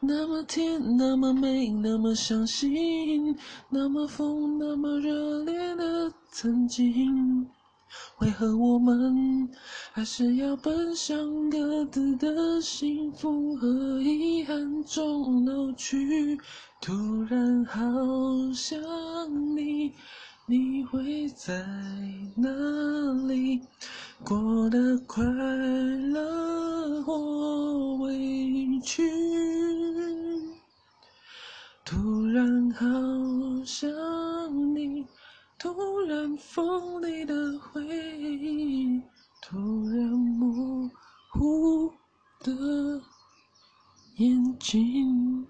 那么甜，那么美，那么相信，那么疯，那么热烈的曾经，为何我们还是要奔向各自的幸福和遗憾中老去？突然好想你。你会在哪里过得快乐突然好想你，突然锋利的回忆，突然模糊的眼睛。